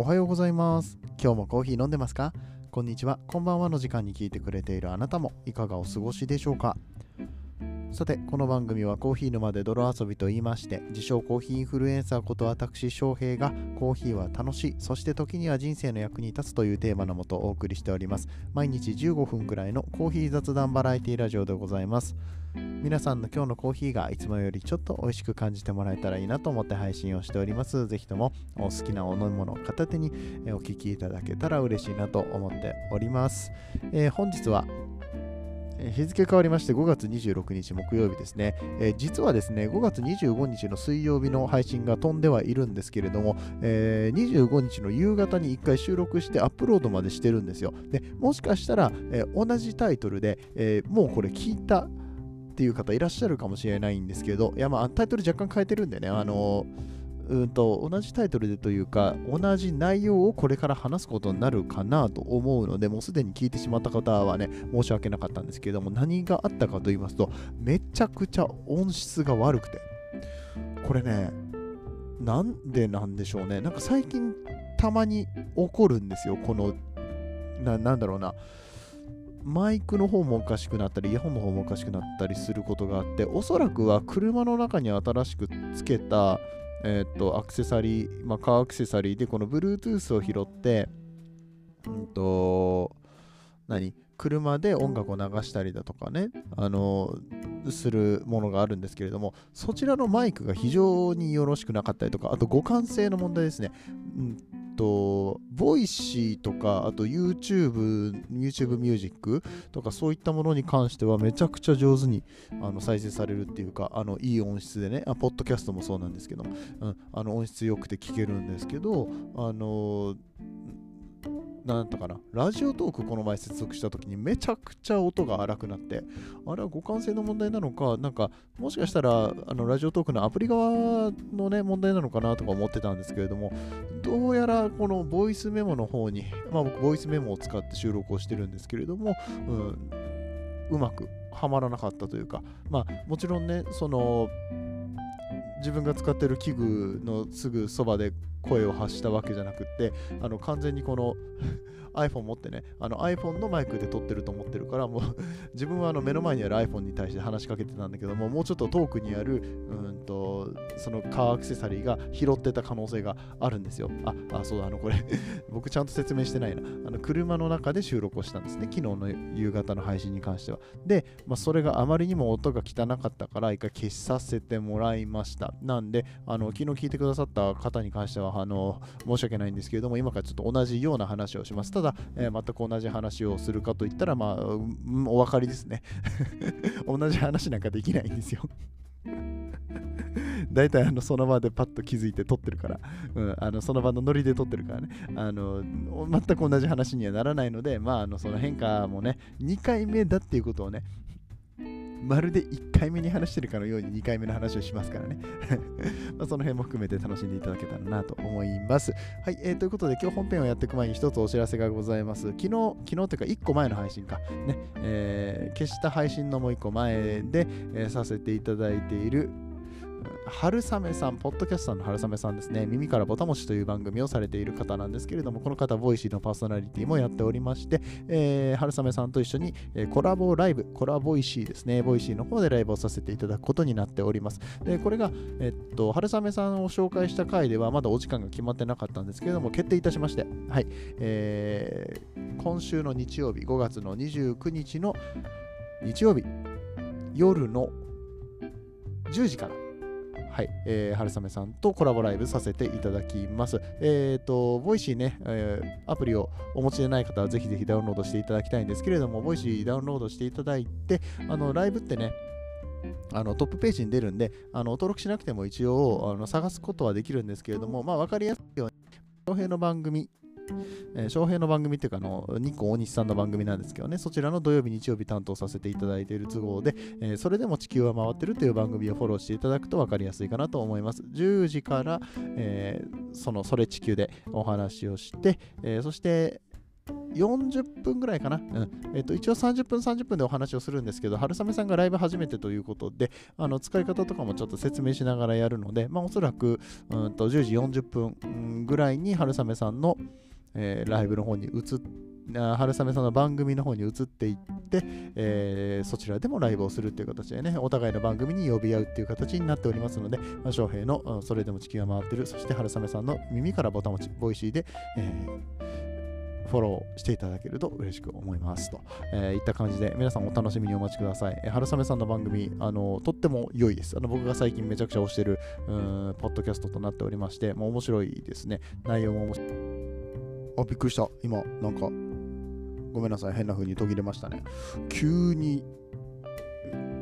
おはようございます。今日もコーヒー飲んでますか？こんにちは、こんばんはの時間に聞いてくれているあなたもいかがお過ごしでしょうか？さて、この番組はコーヒー沼で泥遊びと言いまして、自称コーヒーインフルエンサーこと私翔平がコーヒーは楽しい、そして時には人生の役に立つというテーマのもとお送りしております。毎日15分くらいのコーヒー雑談バラエティラジオでございます。皆さんの今日のコーヒーがいつもよりちょっと美味しく感じてもらえたらいいなと思って配信をしております。ぜひともお好きなお飲み物を片手にお聞きいただけたら嬉しいなと思っております。えー本日は日付変わりまして5月26日木曜日ですね、えー実はですね5月25日の水曜日の配信が飛んではいるんですけれども、えー25日の夕方に1回収録してアップロードまでしてるんですよでもしかしたら、えー同じタイトルで、えもうこれ聞いたっていう方いらっしゃるかもしれないんですけどいやまあタイトル若干変えてるんでねあのうんと同じタイトルでというか同じ内容をこれから話すことになるかなと思うのでもうすでに聞いてしまった方はね申し訳なかったんですけども何があったかと言いますとめちゃくちゃ音質が悪くてこれねなんでなんでしょうねなんか最近たまに起こるんですよこのななんだろうなマイクの方もおかしくなったり、イヤホンの方もおかしくなったりすることがあって、おそらくは車の中に新しくつけた、えーっとアクセサリー、まあ、カーアクセサリーでこの Bluetooth を拾って、うんと、何？車で音楽を流したりだとかね、あの、するものがあるんですけれども、そちらのマイクが非常によろしくなかったりとか、あと互換性の問題ですね。うんと、 Voicy とか、あと YouTube、YouTube ミュージックとかそういったものに関してはめちゃくちゃ上手にあの再生されるっていうか、あのいい音質でね、あポッドキャストもそうなんですけど、うん、あの音質良くて聞けるんですけど、あのーだったかな、ラジオトークこの前接続した時にめちゃくちゃ音が荒くなって、あれは互換性の問題なのか、なんかもしかしたらあのラジオトークのアプリ側のね問題なのかなとか思ってたんですけれども、どうやらこのボイスメモの方に、まあ僕ボイスメモを使って収録をしてるんですけれども、うん、うまくはまらなかったというか、まあもちろんね、その自分が使ってる器具のすぐそばで声を発したわけじゃなくって、あの完全にこの iPhone 持ってね、あの iPhone のマイクで撮ってると思ってるから、もう 自分はあの目の前にある iPhone に対して話しかけてたんだけども、もうちょっと遠くにある、うんと、そのカーアクセサリーが拾ってた可能性があるんですよ。あ、あそうだ、あのこれ 僕ちゃんと説明してないな。あの車の中で収録をしたんですね、昨日の夕方の配信に関しては。で、まあ、それがあまりにも音が汚かったから、一回消させてもらいました。なんで、あの昨日聞いてくださった方に関しては、あの申し訳ないんですけれども、今からちょっと同じような話をします。ただ、えー全く同じ話をするかといったら、まあ、うんお分かりですね。同じ話なんかできないんですよ。大体あのその場でパッと気づいて撮ってるから、うん、あのその場のノリで撮ってるからねあの全く同じ話にはならないのでまああのその変化もね2回目だっていうことをねまるで1回目に話してるかのように2回目の話をしますからね。まその辺も含めて楽しんでいただけたらなと思います。はい、えーということで今日本編をやっていく前に一つお知らせがございます。昨日昨日というか1個前の配信か。ね、えー消した配信のもう1個前で、えーさせていただいている春雨さん、ポッドキャスターの春雨さんですね、耳からぼたもちという番組をされている方なんですけれども、この方、 Voicy のパーソナリティもやっておりまして、えー春雨さんと一緒に、えーコラボライブ、コラボイシーですね、 Voicy の方でライブをさせていただくことになっております。で、これが、えっと、春雨さんを紹介した回では、まだお時間が決まってなかったんですけれども、決定いたしまして、はい、えー今週の日曜日、5月の29日の日曜日、夜の10時から、はい、えー、春雨さんとコラボライブさせていただきます。えっ、と、 Voicy ね、えーアプリをお持ちでない方はぜひぜひダウンロードしていただきたいんですけれども、 Voicy ダウンロードしていただいて、あの、ライブってね、あのトップページに出るんで、あの登録しなくても一応あの探すことはできるんですけれども、まあ、分かりやすいように、翔平の番組、えー翔平の番組っていうかあの、日光大西さんの番組なんですけどね、そちらの土曜日、日曜日担当させていただいている都合で、えーそれでも地球は回ってるという番組をフォローしていただくと分かりやすいかなと思います。10時から、えーそのそれ地球でお話をして、えそして40分ぐらいかな、うんえっと一応30分30分でお話をするんですけど春雨さんがライブ初めてということであの使い方とかもちょっと説明しながらやるので、まあ、おそらくうんと10時40分ぐらいに春雨さんの、えー、ライブの方に移っ春雨さんの番組の方に移っていって、えー、そちらでもライブをするっていう形でね、お互いの番組に呼び合うっていう形になっておりますので、まあ、翔平のそれでも地球が回ってる、そして春雨さんの耳からぼたもち、 Voicy で、えー、フォローしていただけると嬉しく思いますと、えー、いった感じで皆さんお楽しみにお待ちください。えー、春雨さんの番組、あのとっても良いです。あの僕が最近めちゃくちゃ推してるうんポッドキャストとなっておりまして、もう面白いですね。内容も面白い。あ、びっくりした。今、なんかごめんなさい、変な風に途切れましたね。急に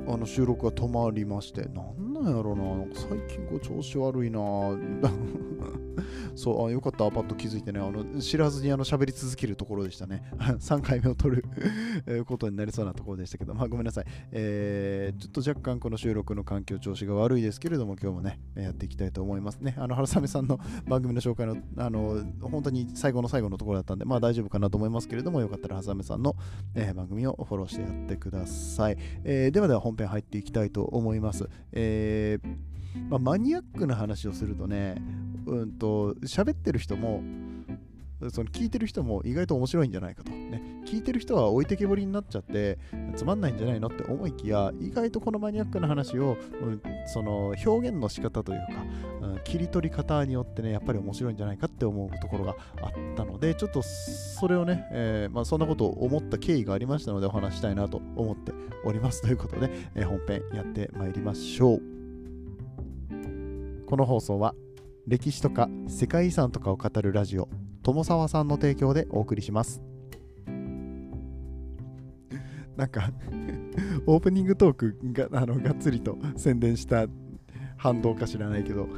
あの収録が止まりまして、なんなんやろな、なんか最近こう調子悪いな。そう、あよかった、パッと気づいてね、あの知らずにあの喋り続けるところでしたね。3回目を取る ことになりそうなところでしたけど、まあ、ごめんなさい、えー。ちょっと若干この収録の環境調子が悪いですけれども、今日もね、やっていきたいと思いますね。あの春雨さんの番組の紹介の、あの本当に最後の最後のところだったんで、まあ大丈夫かなと思いますけれども、よかったら春雨さんの、えー、番組をフォローしてやってください。えー、ではでは本編入っていきたいと思います。えーまあ、マニアックな話をするとね、うんと、喋ってる人も、その聞いてる人も意外と面白いんじゃないかと。ね、聞いてる人は置いてけぼりになっちゃってつまんないんじゃないのって思いきや意外とこのマニアックな話を、うん、その表現の仕方というか、うん、切り取り方によってねやっぱり面白いんじゃないかって思うところがあったのでちょっとそれをね、えー、まあ、そんなことを思った経緯がありましたのでお話したいなと思っておりますということで、えー、本編やってまいりましょうこの放送は歴史とか世界遺産とかを語るラジオ友沢さんの提供でお送りします。なんか オープニングトークがあのがっつりと宣伝した反動か知らないけど、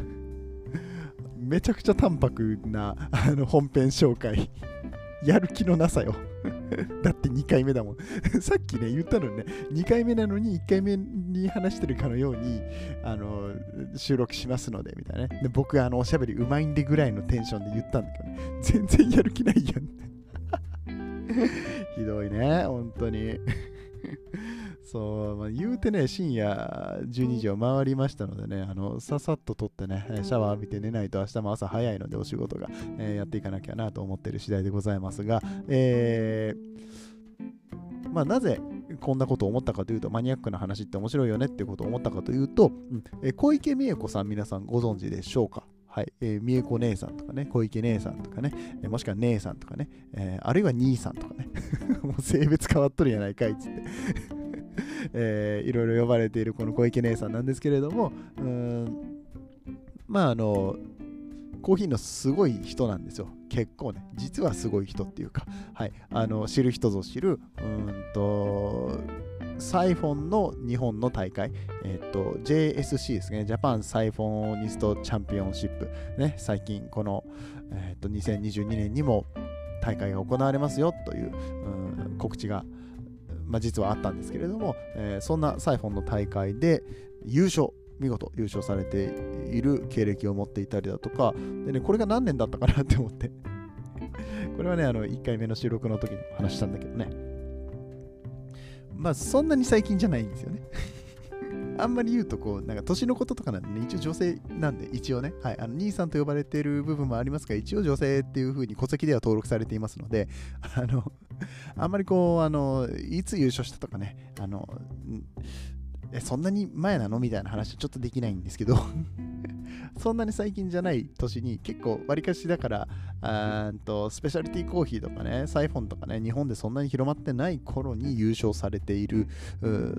めちゃくちゃ淡白なあの本編紹介、やる気のなさよ。だって2回目だもん さっきね、言ったのね、2回目なのに1回目に話してるかのように、あの、収録しますので、みたいなね。で僕、あの、おしゃべりうまいんでぐらいのテンションで言ったんだけどね、全然やる気ないやん。ひどいね、本当に。そう、まあ、言うてね、深夜12時を回りましたのでね、あのささっと撮ってね、シャワー浴びて寝ないと明日も朝早いのでお仕事が、えー、やっていかなきゃなと思ってる次第でございますが、えー、まあ、なぜこんなことを思ったかというと、マニアックな話って面白いよねってことを思ったかというと、うん。えー、小池美恵子さん皆さんご存知でしょうか？はい、えー、美恵子姉さんとかね、小池姉さんとかね、えー、もしくは姉さんとかね、えー、あるいは兄さんとかね、もう性別変わっとるやないかいっつって えー、いろいろ呼ばれているこの小池姉さんなんですけれども、うんまああの、コーヒーのすごい人なんですよ。結構ね、実はすごい人っていうか、はい、あの知る人ぞ知る、うんと、サイフォンの日本の大会、えっ、と、JSC ですね、ジャパンサイフォニストチャンピオンシップ、ね、最近この、えっ、ー、と、2022年にも大会が行われますよという、うん、告知がまあ、実はあったんですけれども、えー、そんなサイフォンの大会で優勝見事優勝されている経歴を持っていたりだとかで、ね、これが何年だったかなって思って。これはねあの1回目の収録の時に話したんだけどね。まあそんなに最近じゃないんですよね。あんまり言うと、こう、なんか年のこととかなんでね、一応女性なんで、一応ね、はい、あの兄さんと呼ばれている部分もありますが、一応女性っていう風に戸籍では登録されていますので、あの、あんまりこう、あの、いつ優勝したとかね、あの、え、そんなに前なのみたいな話ちょっとできないんですけど そんなに最近じゃない年に結構わりかしだからあとスペシャリティコーヒーとかねサイフォンとかね日本でそんなに広まってない頃に優勝されている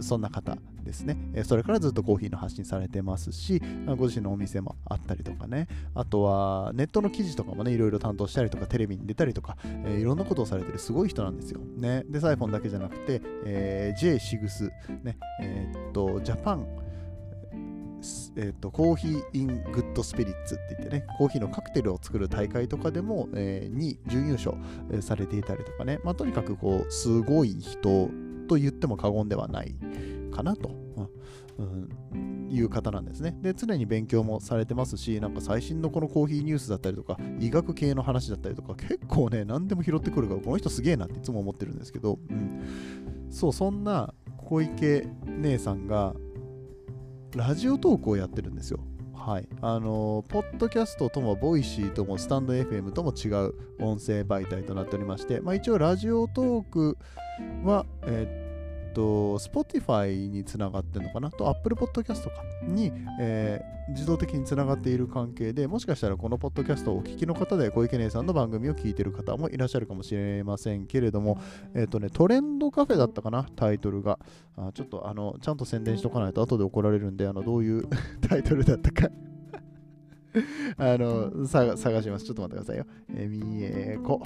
そんな方。ですね。それからずっとコーヒーの発信されてますしご自身のお店もあったりとかね。あとはネットの記事とかもねいろいろ担当したりとかテレビに出たりとか、えー、いろんなことをされてるすごい人なんですよ。ね。でサイフォンだけじゃなくて、えー、J シグスね。えー、っと Japan えーと、 Coffee in Good Spirits って言ってね、コーヒーのカクテルを作る大会とかでも、えー、に準優勝、されていたりとかね、まあ、とにかくこう、すごい人と言っても過言ではない。かなと。うんいう方なんですね。で、常に勉強もされてますし、なんか最新のこのコーヒーニュースだったりとか、医学系の話だったりとか、結構ね、何でも拾ってくるから、この人すげえなっていつも思ってるんですけど、うん。そう、そんな小池姉さんが、ラジオトークをやってるんですよ。はい。あのポッドキャストとも、 Voicy とも、 stand.fm とも違う音声媒体となっておりまして、まあ、一応、ラジオトークは、えーっと、Spotify につながってるのかな？と、Apple Podcast か？に、えー、自動的につながっている関係で、もしかしたらこのポッドキャストをお聞きの方で、小池姉さんの番組を聞いてる方もいらっしゃるかもしれませんけれども、えっ、ー、とね、トレンドカフェだったかな、タイトルが。あちょっとあの、ちゃんと宣伝しとかないと後で怒られるんで、あのどういう タイトルだったか あの、探します。ちょっと待ってくださいよ。えー、みえこ。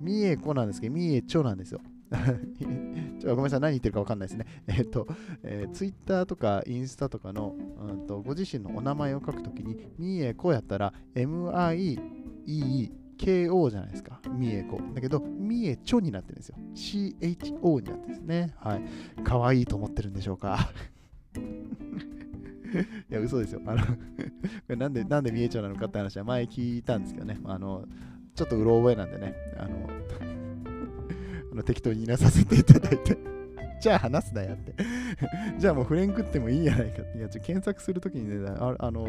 みえこなんですけど、みえちょなんですよ。ちょごめんなさい、何言ってるか分かんないですね。えっと、えー、ツイッターとかインスタとかの、うんと、ご自身のお名前を書くときに、みえこやったら、M-I-E-E-K-O じゃないですか。みえこ。だけど、みえちょになってるんですよ。C-H-O になってるんですね。はい。かわいいと思ってるんでしょうか。いや、嘘ですよ。あのこれなんで、なんでみえちょなのかって話は前聞いたんですけどね。あの、ちょっとうろ覚えなんでね。あの、の適当にいなさせていただいて。じゃあ話すなやって。じゃあもうフレンクってもいいやないかって。いや、ちょ検索するときにねあ、あの、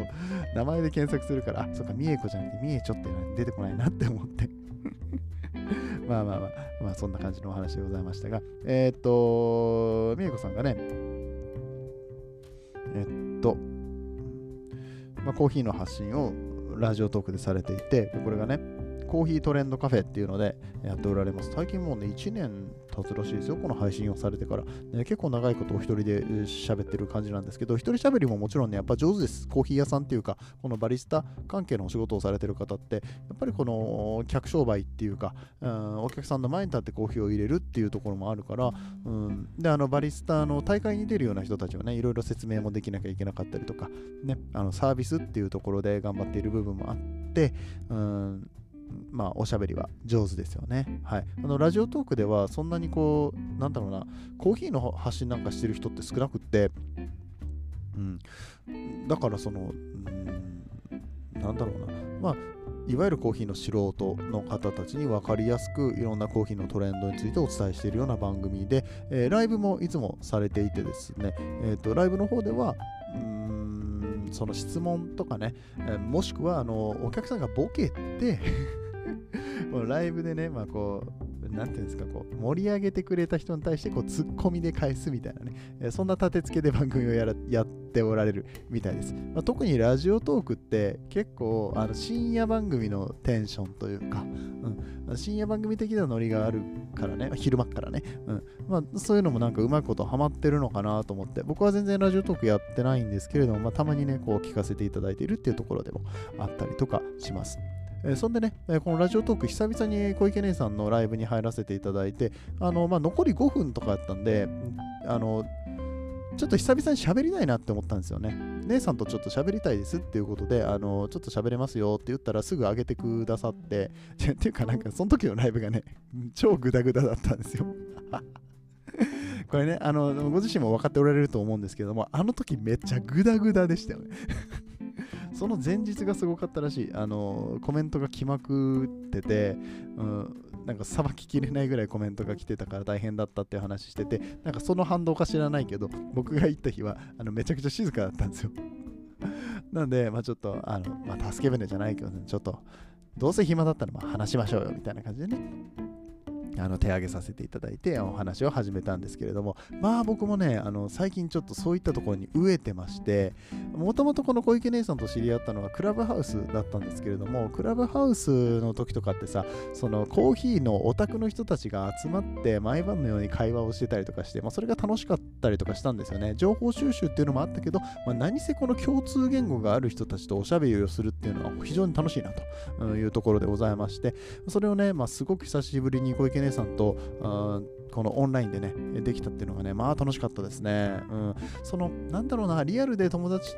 名前で検索するから、あ、そっか、みえこじゃなくて、みえちょって出てこないなって思って。まあまあまあ、まあそんな感じのお話でございましたが、えー、っと、みえこさんがね、えっと、まあ、コーヒーの発信をラジオトークでされていて、これがね、コーヒートレンドカフェっていうのでやっておられます。最近もうね、1年経つらしいですよ、この配信をされてから。ね、結構長いことお一人で喋ってる感じなんですけど、一人喋りももちろんね、やっぱ上手です。コーヒー屋さんっていうか、このバリスタ関係のお仕事をされてる方って、やっぱりこの客商売っていうか、うん、お客さんの前に立ってコーヒーを入れるっていうところもあるから、うん、で、あのバリスタの大会に出るような人たちはね、いろいろ説明もできなきゃいけなかったりとか、ね、あのサービスっていうところで頑張っている部分もあって、うんまあ、おしゃべりは上手ですよね。はい。あの、ラジオトークでは、そんなにこう、なんだろうな、コーヒーの発信なんかしてる人って少なくって、うん。だから、その、うん、なんだろうな、まあ、いわゆるコーヒーの素人の方たちに分かりやすくいろんなコーヒーのトレンドについてお伝えしているような番組で、えー、ライブもいつもされていてですね、えーと、ライブの方では、うんその質問とかね、えー、もしくはあのお客さんがボケてもうライブでね、まあこう、なんていうんですか、こう、盛り上げてくれた人に対して、こう、ツッコミで返すみたいなね、え、そんな立て付けで番組をやらやっておられるみたいです。まあ、特にラジオトークって結構、あの深夜番組のテンションというか、うん、深夜番組的なノリがあるからね、昼間からね、うん、まあ、そういうのもなんかうまくことハマってるのかなと思って、僕は全然ラジオトークやってないんですけれども、まあ、たまにね、こう聞かせていただいているっていうところでもあったりとかします。え、そんでね、え、このラジオトーク、久々に小池姉さんのライブに入らせていただいて、あのまあ、残り5分とかやったんで、あのちょっと久々に喋りたいなって思ったんですよね。姉さんとちょっと喋りたいですっていうことで、あのちょっと喋れますよって言ったらすぐ上げてくださって、っ ていうかなんかその時のライブがね、超グダグダだったんですよ。これね、あの、ご自身も分かっておられると思うんですけども、あの時めっちゃグダグダでしたよね。その前日がすごかったらしい。あの、コメントが来まくってて、うん、なんかさばききれないぐらいコメントが来てたから大変だったっていう話してて、なんかその反動か知らないけど、僕が行った日はあのめちゃくちゃ静かだったんですよ。なんで、まあちょっと、あの、まあ助け舟じゃないけどね、ちょっと、どうせ暇だったらまあ話しましょうよみたいな感じでね。あの手挙げさせていただいてお話を始めたんですけれどもまあ僕もねあの最近ちょっとそういったところに飢えてましてもともとこの小池姉さんと知り合ったのはクラブハウスだったんですけれどもクラブハウスの時とかってさそのコーヒーのオタクの人たちが集まって毎晩のように会話をしてたりとかして、まあ、それが楽しかったりとかしたんですよね。情報収集っていうのもあったけど、まあ、何せこの共通言語がある人たちとおしゃべりをするっていうのは非常に楽しいなというところでございましてそれをね、まあ、すごく久しぶりに小池姉さんと、このオンラインでね、できたっていうのがね、まあ楽しかったですね。うん。その、なんだろうな、リアルで友達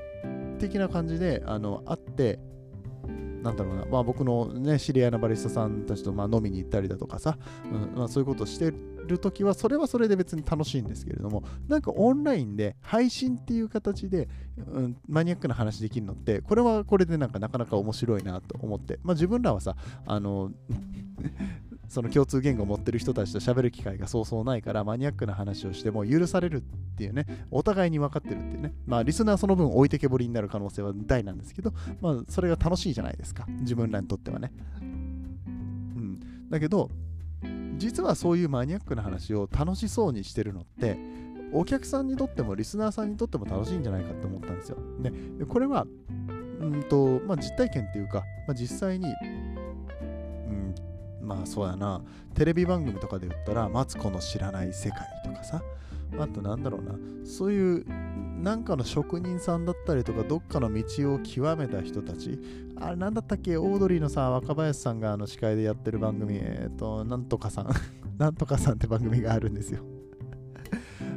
的な感じで、あの、会って、なんだろうな、まあ、僕の、ね、知り合いのバリスタさんたちとまあ飲みに行ったりだとかさ、うんまあ、そういうことをしてるときは、それはそれで別に楽しいんですけれども、なんかオンラインで配信っていう形で、うん、マニアックな話できるのって、これはこれでなんかなかなか面白いなと思って、まあ、自分らはさ、あの その共通言語を持ってる人たちと喋る機会がそうそうないからマニアックな話をしても許されるっていうねお互いに分かってるっていうねまあリスナーその分置いてけぼりになる可能性は大なんですけどまあそれが楽しいじゃないですか自分らにとってはね。うん。だけど実はそういうマニアックな話を楽しそうにしてるのってお客さんにとってもリスナーさんにとっても楽しいんじゃないかって思ったんですよ。でこれはうんと、まあ、実体験っていうか、まあ、実際にうんまあそうやな、テレビ番組とかで言ったら、マツコの知らない世界とかさ、あとなんだろうな、そういうなんかの職人さんだったりとか、どっかの道を極めた人たち、あれなんだったっけ、オードリーのさ、若林さんがあの司会でやってる番組、えっ、ー、と、なんとかさん、なんとかさんって番組があるんですよ。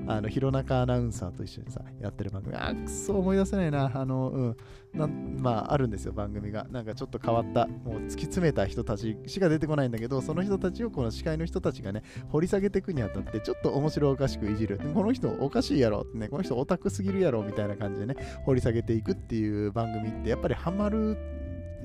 あの、弘中アナウンサーと一緒にさ、やってる番組。あ、くそ思い出せないな。あの、うん。なまあ、あるんですよ、番組が。なんかちょっと変わった、もう突き詰めた人たちしか出てこないんだけど、その人たちをこの司会の人たちがね、掘り下げていくにあたって、ちょっと面白おかしくいじる。この人おかしいやろってね、この人オタクすぎるやろみたいな感じでね、掘り下げていくっていう番組って、やっぱりハマる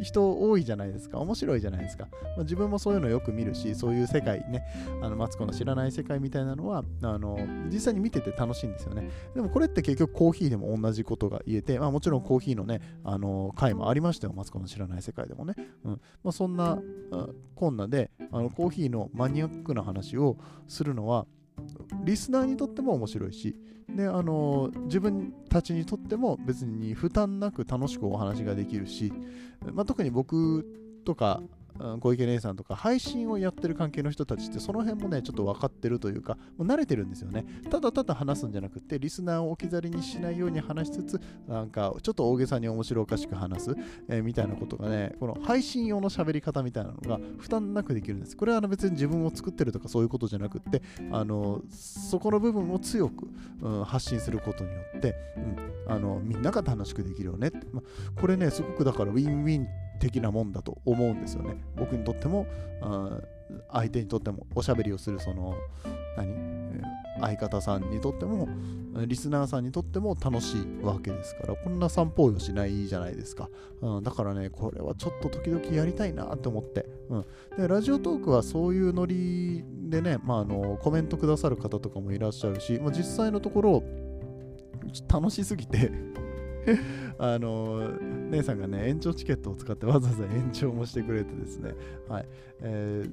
人多いじゃないですか。面白いじゃないですか。まあ、自分もそういうのよく見るし、そういう世界ね、あのマツコの知らない世界みたいなのは、あの実際に見てて楽しいんですよね。でもこれって結局コーヒーでも同じことが言えて、まあ、もちろんコーヒーのね、あの回もありましたよ、マツコの知らない世界でもね。うんまあ、そんなこんなであのコーヒーのマニアックな話をするのは、リスナーにとっても面白いし、であの自分たちにとっても別に負担なく楽しくお話ができるし、まあ、特に僕とか小池姉さんとか配信をやってる関係の人たちってその辺もねちょっと分かってるというかもう慣れてるんですよね。ただただ話すんじゃなくてリスナーを置き去りにしないように話しつつなんかちょっと大げさに面白おかしく話す、えー、みたいなことがねこの配信用の喋り方みたいなのが負担なくできるんです。これはあの別に自分を作ってるとかそういうことじゃなくってあのそこの部分を強く、うん、発信することによって、うん、あのみんなが楽しくできるよね。って、まこれねすごくだからウィンウィン的なもんだと思うんですよね。僕にとっても、相手にとっても、おしゃべりをするその、何？相方さんにとっても、リスナーさんにとっても楽しいわけですから、こんな散歩をしないじゃないですか。うん、だからね、これはちょっと時々やりたいなって思って。うん、でラジオトークはそういうノリでね、まあ、あのコメントくださる方とかもいらっしゃるし、まあ、実際のところ、楽しすぎてあの姉さんがね、延長チケットを使ってわざわざ延長もしてくれてですね、はい。え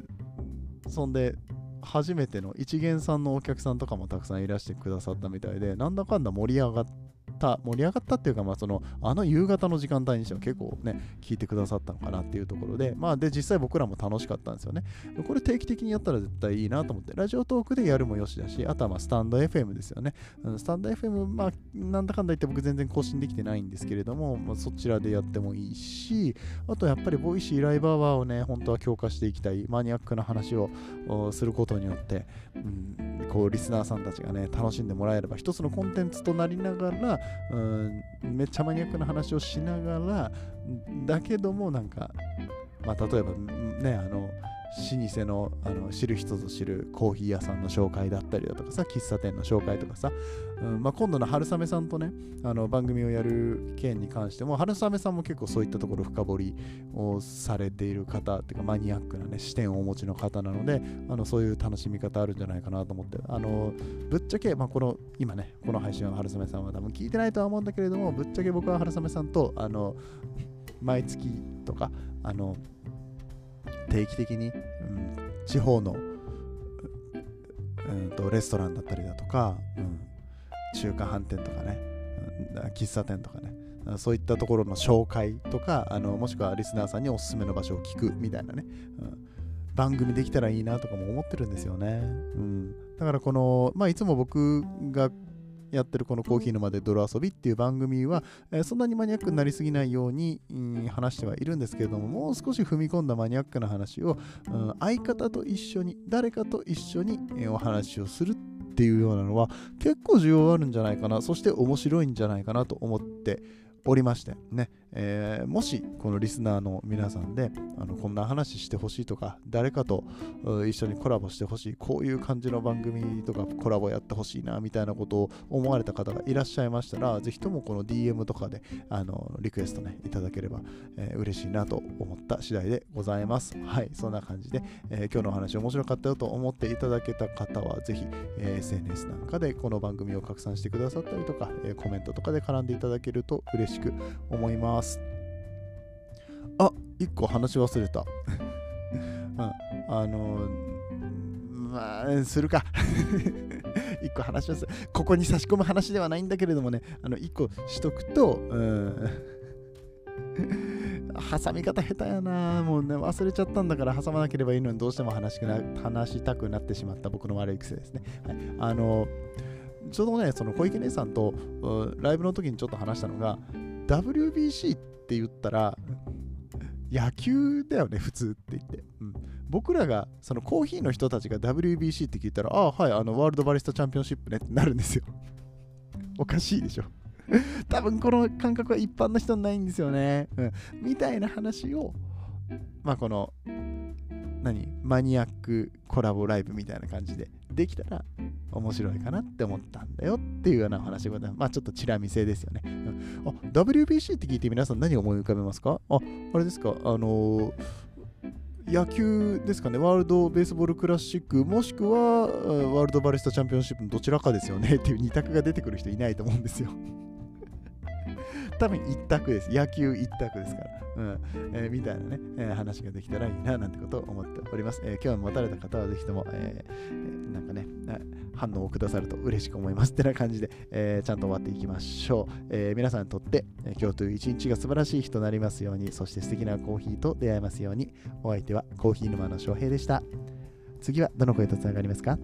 ー、そんで、初めての一元さんのお客さんとかもたくさんいらしてくださったみたいで、なんだかんだ盛り上がって、た、盛り上がったっていうか、まあ、その、あの夕方の時間帯にしては結構ね、聞いてくださったのかなっていうところで、まあ、で、実際僕らも楽しかったんですよね。これ定期的にやったら絶対いいなと思って、ラジオトークでやるもよしだし、あとはま、スタンド FM ですよね。stand.fm、まあ、なんだかんだ言って僕全然更新できてないんですけれども、まあ、そちらでやってもいいし、あとやっぱり Voicy ライブアワーをね、本当は強化していきたい、マニアックな話をすることによって、うん、こう、リスナーさんたちがね、楽しんでもらえれば、一つのコンテンツとなりながら、うん、めっちゃマニアックな話をしながらだけどもなんか、まあ、例えばねあの老舗のあの知る人ぞ知るコーヒー屋さんの紹介だったりだとかさ喫茶店の紹介とかさ、うんまあ、今度の春雨さんとねあの番組をやる件に関しても春雨さんも結構そういったところ深掘りをされている方っていうかマニアックな、ね、視点をお持ちの方なのであのそういう楽しみ方あるんじゃないかなと思って。あのぶっちゃけ、まあ、この今ねこの配信は春雨さんは多分聞いてないとは思うんだけれどもぶっちゃけ僕は春雨さんとあの毎月とかあの定期的に、うん、地方の、うん、とレストランだったりだとか、うん、中華飯店とかね、うん、喫茶店とかねそういったところの紹介とかあのもしくはリスナーさんにおすすめの場所を聞くみたいなね、うん、番組できたらいいなとかも思ってるんですよね、うん、だからこの、まあ、いつも僕がやってるこのコーヒー沼で泥遊びっていう番組は、えー、そんなにマニアックになりすぎないように、うん、話してはいるんですけれども、もう少し踏み込んだマニアックな話を、うん、相方と一緒に、誰かと一緒に、えー、お話をするっていうようなのは結構需要あるんじゃないかな、そして面白いんじゃないかなと思っておりましてね、えー、もしこのリスナーの皆さんであのこんな話してほしいとか誰かと一緒にコラボしてほしいこういう感じの番組とかコラボやってほしいなみたいなことを思われた方がいらっしゃいましたらぜひともこの DM とかであのリクエストねいただければ、えー、嬉しいなと思った次第でございますはいそんな感じで、えー、今日のお話面白かったよと思っていただけた方はぜひ、え SNS なんかでこの番組を拡散してくださったりとか、えコメントとかで絡んでいただけると嬉しく思います。ますあ一個話し忘れた。うん、あのまあ、するか。一個話します。ここに差し込む話ではないんだけれどもね、あの一個しとくと、うん。挟み方下手やなもうね、忘れちゃったんだから挟まなければいいのにどうしても話しくな話したくなってしまった僕の悪い癖ですね。はい、あの、ちょうどね、その小池姉さんとライブの時にちょっと話したのが、WBC って言ったら、野球だよね、普通って言って。うん、僕らが、そのコーヒーの人たちが WBC って聞いたら、ああ、はい、あの、ワールドバリスタチャンピオンシップねってなるんですよ。おかしいでしょ。多分この感覚は一般の人ないんですよね。うん、みたいな話を、まあこの、何マニアックコラボライブみたいな感じでできたら面白いかなって思ったんだよっていうようなお話でまあちょっとチラ見せですよね。あ、WBC って聞いて皆さん何を思い浮かべますか？あ、あれですか？あのー、野球ですかね、ワールドベースボールクラシック、もしくはワールドバリスタチャンピオンシップのどちらかですよね？っていう2択が出てくる人いないと思うんですよ。多分一択です。野球一択ですから。うんえー、みたいなね、えー、話ができたらいいななんてことを思っております。えー、今日持たれた方はぜひとも、えー、なんかね、反応をくださると嬉しく思います。ってな感じで、えー、ちゃんと終わっていきましょう。えー、皆さんにとって、え今日という一日が素晴らしい日となりますように、そして素敵なコーヒーと出会えますように、お相手はコーヒー沼の翔平でした。次はどの声とつながりますか？